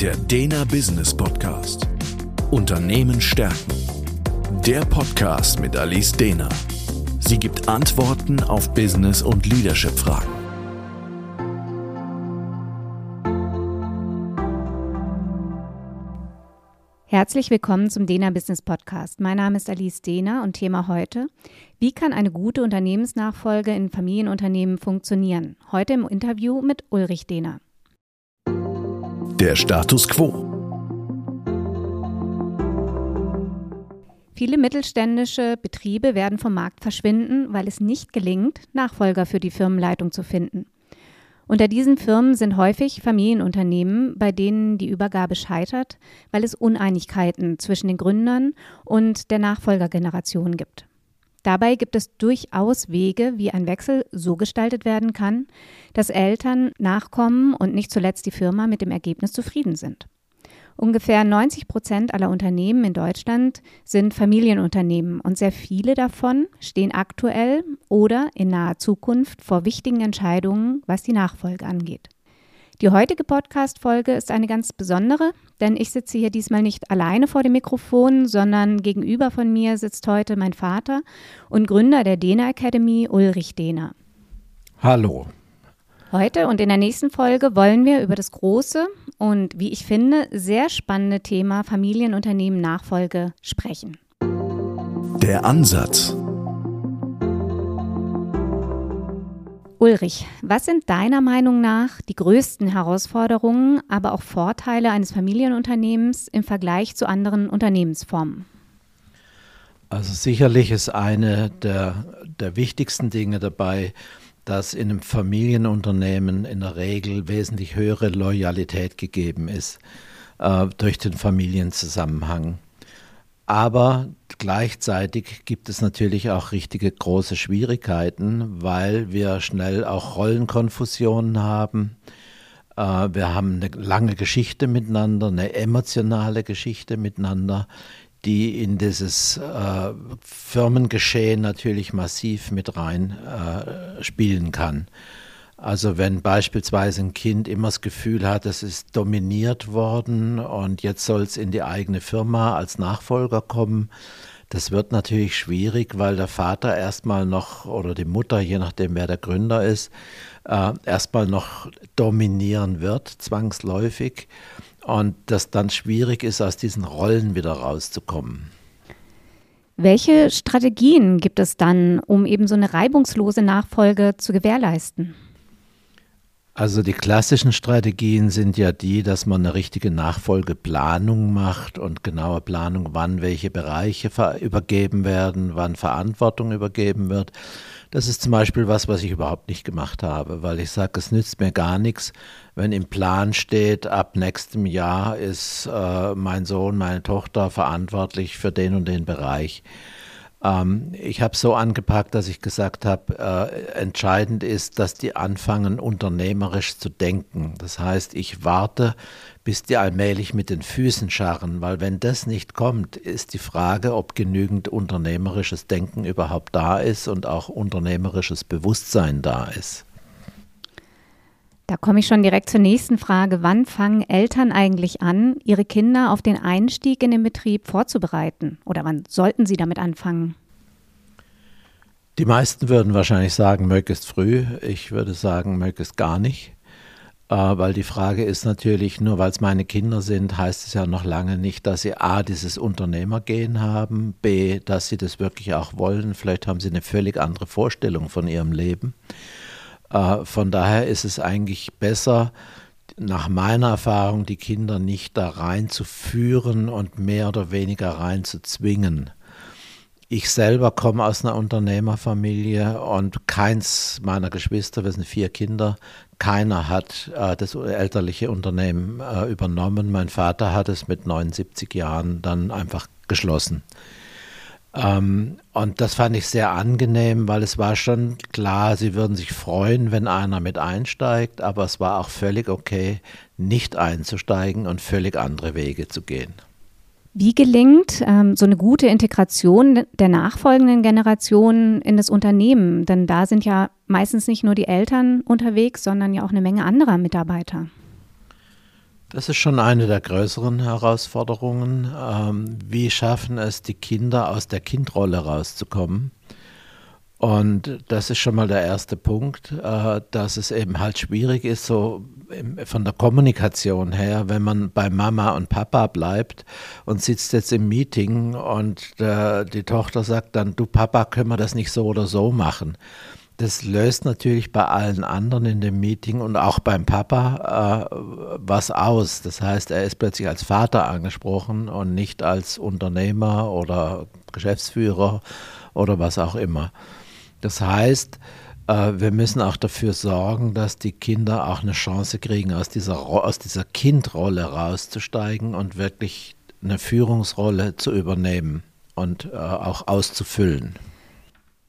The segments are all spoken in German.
Der Dena Business Podcast. Unternehmen stärken. Der Podcast mit Alice Dena. Sie gibt Antworten auf Business- und Leadership-Fragen. Herzlich willkommen zum Dena Business Podcast. Mein Name ist Alice Dehner und Thema heute, wie kann eine gute Unternehmensnachfolge in Familienunternehmen funktionieren? Heute im Interview mit Ulrich Dehner. Der Status quo. Viele mittelständische Betriebe werden vom Markt verschwinden, weil es nicht gelingt, Nachfolger für die Firmenleitung zu finden. Unter diesen Firmen sind häufig Familienunternehmen, bei denen die Übergabe scheitert, weil es Uneinigkeiten zwischen den Gründern und der Nachfolgergeneration gibt. Dabei gibt es durchaus Wege, wie ein Wechsel so gestaltet werden kann, dass Eltern nachkommen und nicht zuletzt die Firma mit dem Ergebnis zufrieden sind. Ungefähr 90 Prozent aller Unternehmen in Deutschland sind Familienunternehmen und sehr viele davon stehen aktuell oder in naher Zukunft vor wichtigen Entscheidungen, was die Nachfolge angeht. Die heutige Podcast-Folge ist eine ganz besondere, denn ich sitze hier diesmal nicht alleine vor dem Mikrofon, sondern gegenüber von mir sitzt heute mein Vater und Gründer der Dena Academy, Ulrich Dehner. Hallo. Heute und in der nächsten Folge wollen wir über das große und, wie ich finde, sehr spannende Thema Familienunternehmen Nachfolge sprechen. Der Ansatz. Ulrich, was sind deiner Meinung nach die größten Herausforderungen, aber auch Vorteile eines Familienunternehmens im Vergleich zu anderen Unternehmensformen? Also sicherlich ist eine der, der wichtigsten Dinge dabei, dass in einem Familienunternehmen in der Regel wesentlich höhere Loyalität gegeben ist äh, durch den Familienzusammenhang. Aber gleichzeitig gibt es natürlich auch richtige große Schwierigkeiten, weil wir schnell auch Rollenkonfusionen haben. Äh, wir haben eine lange Geschichte miteinander, eine emotionale Geschichte miteinander, die in dieses äh, Firmengeschehen natürlich massiv mit rein äh, spielen kann. Also wenn beispielsweise ein Kind immer das Gefühl hat, es ist dominiert worden und jetzt soll es in die eigene Firma als Nachfolger kommen, das wird natürlich schwierig, weil der Vater erstmal noch oder die Mutter, je nachdem wer der Gründer ist, äh, erstmal noch dominieren wird, zwangsläufig und das dann schwierig ist, aus diesen Rollen wieder rauszukommen. Welche Strategien gibt es dann, um eben so eine reibungslose Nachfolge zu gewährleisten? Also die klassischen Strategien sind ja die, dass man eine richtige Nachfolgeplanung macht und genaue Planung, wann welche Bereiche übergeben werden, wann Verantwortung übergeben wird. Das ist zum Beispiel was, was ich überhaupt nicht gemacht habe, weil ich sage, es nützt mir gar nichts, wenn im Plan steht, ab nächstem Jahr ist äh, mein Sohn, meine Tochter verantwortlich für den und den Bereich. Ähm, ich habe so angepackt, dass ich gesagt habe, äh, entscheidend ist, dass die anfangen, unternehmerisch zu denken. Das heißt, ich warte, bis die allmählich mit den Füßen scharren, weil wenn das nicht kommt, ist die Frage, ob genügend unternehmerisches Denken überhaupt da ist und auch unternehmerisches Bewusstsein da ist. Da komme ich schon direkt zur nächsten Frage. Wann fangen Eltern eigentlich an, ihre Kinder auf den Einstieg in den Betrieb vorzubereiten? Oder wann sollten sie damit anfangen? Die meisten würden wahrscheinlich sagen, möglichst früh. Ich würde sagen, möglichst gar nicht. Äh, weil die Frage ist natürlich, nur weil es meine Kinder sind, heißt es ja noch lange nicht, dass sie A, dieses Unternehmergehen haben, B, dass sie das wirklich auch wollen. Vielleicht haben sie eine völlig andere Vorstellung von ihrem Leben. Äh, von daher ist es eigentlich besser, nach meiner Erfahrung, die Kinder nicht da reinzuführen und mehr oder weniger reinzuzwingen. Ich selber komme aus einer Unternehmerfamilie und keins meiner Geschwister, wir sind vier Kinder, keiner hat äh, das elterliche Unternehmen äh, übernommen. Mein Vater hat es mit 79 Jahren dann einfach geschlossen. Ähm, und das fand ich sehr angenehm, weil es war schon klar, sie würden sich freuen, wenn einer mit einsteigt, aber es war auch völlig okay, nicht einzusteigen und völlig andere Wege zu gehen. Wie gelingt ähm, so eine gute Integration der nachfolgenden Generationen in das Unternehmen? Denn da sind ja meistens nicht nur die Eltern unterwegs, sondern ja auch eine Menge anderer Mitarbeiter. Das ist schon eine der größeren Herausforderungen. Ähm, wie schaffen es die Kinder aus der Kindrolle rauszukommen? Und das ist schon mal der erste Punkt, äh, dass es eben halt schwierig ist, so von der Kommunikation her, wenn man bei Mama und Papa bleibt und sitzt jetzt im Meeting und äh, die Tochter sagt dann, du Papa, können wir das nicht so oder so machen? Das löst natürlich bei allen anderen in dem Meeting und auch beim Papa äh, was aus. Das heißt, er ist plötzlich als Vater angesprochen und nicht als Unternehmer oder Geschäftsführer oder was auch immer. Das heißt, äh, wir müssen auch dafür sorgen, dass die Kinder auch eine Chance kriegen, aus dieser, aus dieser Kindrolle rauszusteigen und wirklich eine Führungsrolle zu übernehmen und äh, auch auszufüllen.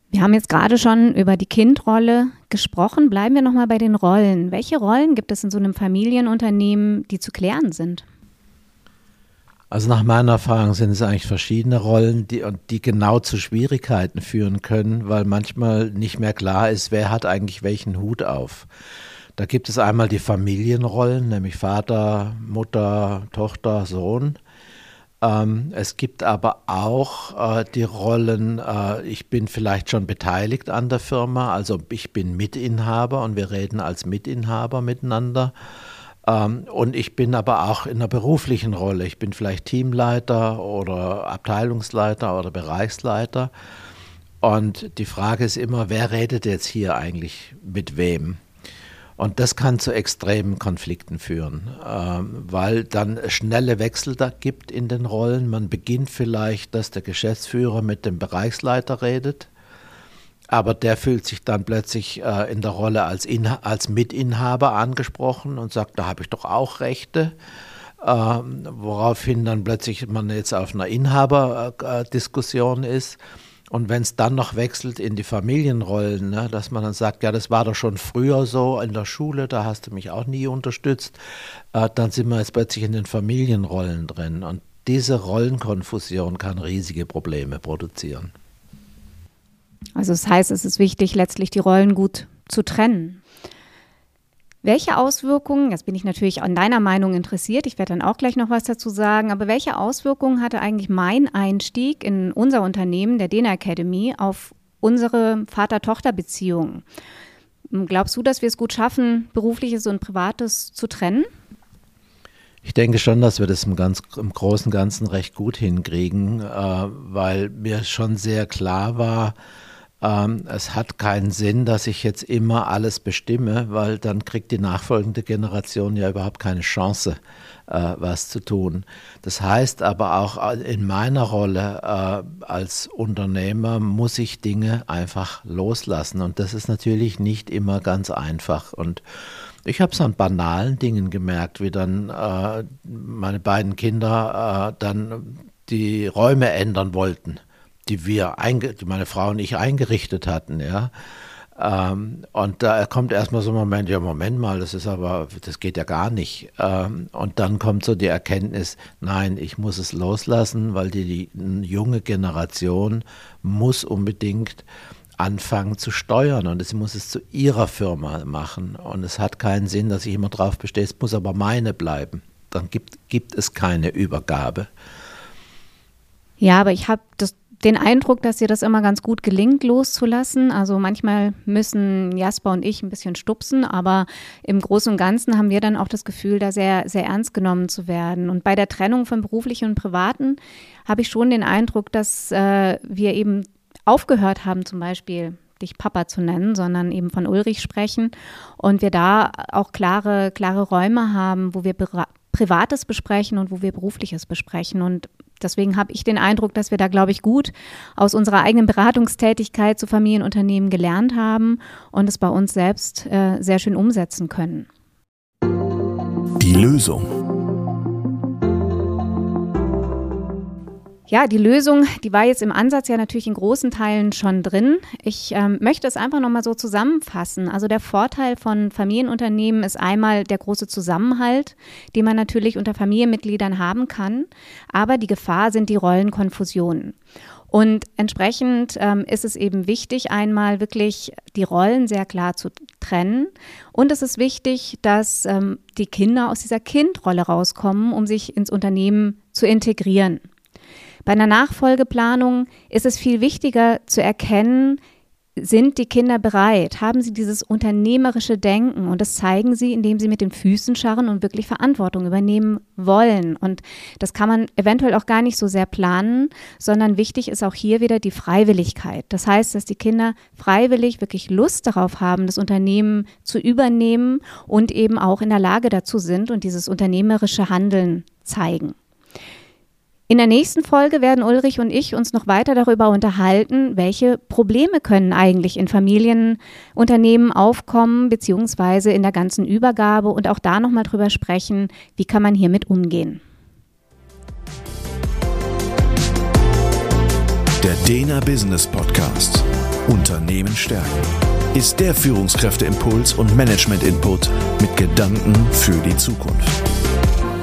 Wir haben jetzt gerade schon über die Kindrolle gesprochen. Bleiben wir nochmal bei den Rollen. Welche Rollen gibt es in so einem Familienunternehmen, die zu klären sind? Also nach meiner Erfahrung sind es eigentlich verschiedene Rollen, die, die genau zu Schwierigkeiten führen können, weil manchmal nicht mehr klar ist, wer hat eigentlich welchen Hut auf. Da gibt es einmal die Familienrollen, nämlich Vater, Mutter, Tochter, Sohn. Ähm, es gibt aber auch äh, die Rollen, äh, ich bin vielleicht schon beteiligt an der Firma, also ich bin Mitinhaber und wir reden als Mitinhaber miteinander. Ähm, und ich bin aber auch in einer beruflichen Rolle. Ich bin vielleicht Teamleiter oder Abteilungsleiter oder Bereichsleiter. Und die Frage ist immer, wer redet jetzt hier eigentlich mit wem? Und das kann zu extremen Konflikten führen, ähm, weil dann schnelle Wechsel da gibt in den Rollen. Man beginnt vielleicht, dass der Geschäftsführer mit dem Bereichsleiter redet aber der fühlt sich dann plötzlich äh, in der Rolle als, Inha als Mitinhaber angesprochen und sagt, da habe ich doch auch Rechte. Ähm, woraufhin dann plötzlich man jetzt auf einer Inhaberdiskussion ist. Und wenn es dann noch wechselt in die Familienrollen, ne, dass man dann sagt, ja, das war doch schon früher so in der Schule, da hast du mich auch nie unterstützt, äh, dann sind wir jetzt plötzlich in den Familienrollen drin. Und diese Rollenkonfusion kann riesige Probleme produzieren. Also das heißt, es ist wichtig, letztlich die Rollen gut zu trennen. Welche Auswirkungen, jetzt bin ich natürlich an deiner Meinung interessiert, ich werde dann auch gleich noch was dazu sagen, aber welche Auswirkungen hatte eigentlich mein Einstieg in unser Unternehmen, der Dena Academy, auf unsere Vater-Tochter-Beziehung? Glaubst du, dass wir es gut schaffen, berufliches und privates zu trennen? Ich denke schon, dass wir das im, ganz, im Großen und Ganzen recht gut hinkriegen, äh, weil mir schon sehr klar war, ähm, es hat keinen Sinn, dass ich jetzt immer alles bestimme, weil dann kriegt die nachfolgende Generation ja überhaupt keine Chance, äh, was zu tun. Das heißt aber auch in meiner Rolle äh, als Unternehmer muss ich Dinge einfach loslassen. Und das ist natürlich nicht immer ganz einfach. Und ich habe es an banalen Dingen gemerkt, wie dann äh, meine beiden Kinder äh, dann die Räume ändern wollten die wir, die meine Frau und ich eingerichtet hatten, ja. Ähm, und da kommt erstmal so ein Moment, ja, Moment mal, das ist aber, das geht ja gar nicht. Ähm, und dann kommt so die Erkenntnis, nein, ich muss es loslassen, weil die, die junge Generation muss unbedingt anfangen zu steuern und sie muss es zu ihrer Firma machen. Und es hat keinen Sinn, dass ich immer drauf bestehe, es muss aber meine bleiben. Dann gibt, gibt es keine Übergabe. Ja, aber ich habe das den Eindruck, dass dir das immer ganz gut gelingt, loszulassen. Also manchmal müssen Jasper und ich ein bisschen stupsen, aber im Großen und Ganzen haben wir dann auch das Gefühl, da sehr, sehr ernst genommen zu werden. Und bei der Trennung von beruflichen und privaten habe ich schon den Eindruck, dass äh, wir eben aufgehört haben, zum Beispiel dich Papa zu nennen, sondern eben von Ulrich sprechen und wir da auch klare, klare Räume haben, wo wir Privates besprechen und wo wir Berufliches besprechen. Und deswegen habe ich den Eindruck, dass wir da, glaube ich, gut aus unserer eigenen Beratungstätigkeit zu Familienunternehmen gelernt haben und es bei uns selbst äh, sehr schön umsetzen können. Die Lösung. Ja, die Lösung, die war jetzt im Ansatz ja natürlich in großen Teilen schon drin. Ich ähm, möchte es einfach nochmal so zusammenfassen. Also der Vorteil von Familienunternehmen ist einmal der große Zusammenhalt, den man natürlich unter Familienmitgliedern haben kann. Aber die Gefahr sind die Rollenkonfusionen. Und entsprechend ähm, ist es eben wichtig, einmal wirklich die Rollen sehr klar zu trennen. Und es ist wichtig, dass ähm, die Kinder aus dieser Kindrolle rauskommen, um sich ins Unternehmen zu integrieren. Bei einer Nachfolgeplanung ist es viel wichtiger zu erkennen, sind die Kinder bereit? Haben sie dieses unternehmerische Denken? Und das zeigen sie, indem sie mit den Füßen scharren und wirklich Verantwortung übernehmen wollen. Und das kann man eventuell auch gar nicht so sehr planen, sondern wichtig ist auch hier wieder die Freiwilligkeit. Das heißt, dass die Kinder freiwillig wirklich Lust darauf haben, das Unternehmen zu übernehmen und eben auch in der Lage dazu sind und dieses unternehmerische Handeln zeigen. In der nächsten Folge werden Ulrich und ich uns noch weiter darüber unterhalten, welche Probleme können eigentlich in Familienunternehmen aufkommen, beziehungsweise in der ganzen Übergabe und auch da nochmal drüber sprechen, wie kann man hiermit umgehen. Der Dena Business Podcast Unternehmen stärken ist der Führungskräfteimpuls und Management Input mit Gedanken für die Zukunft.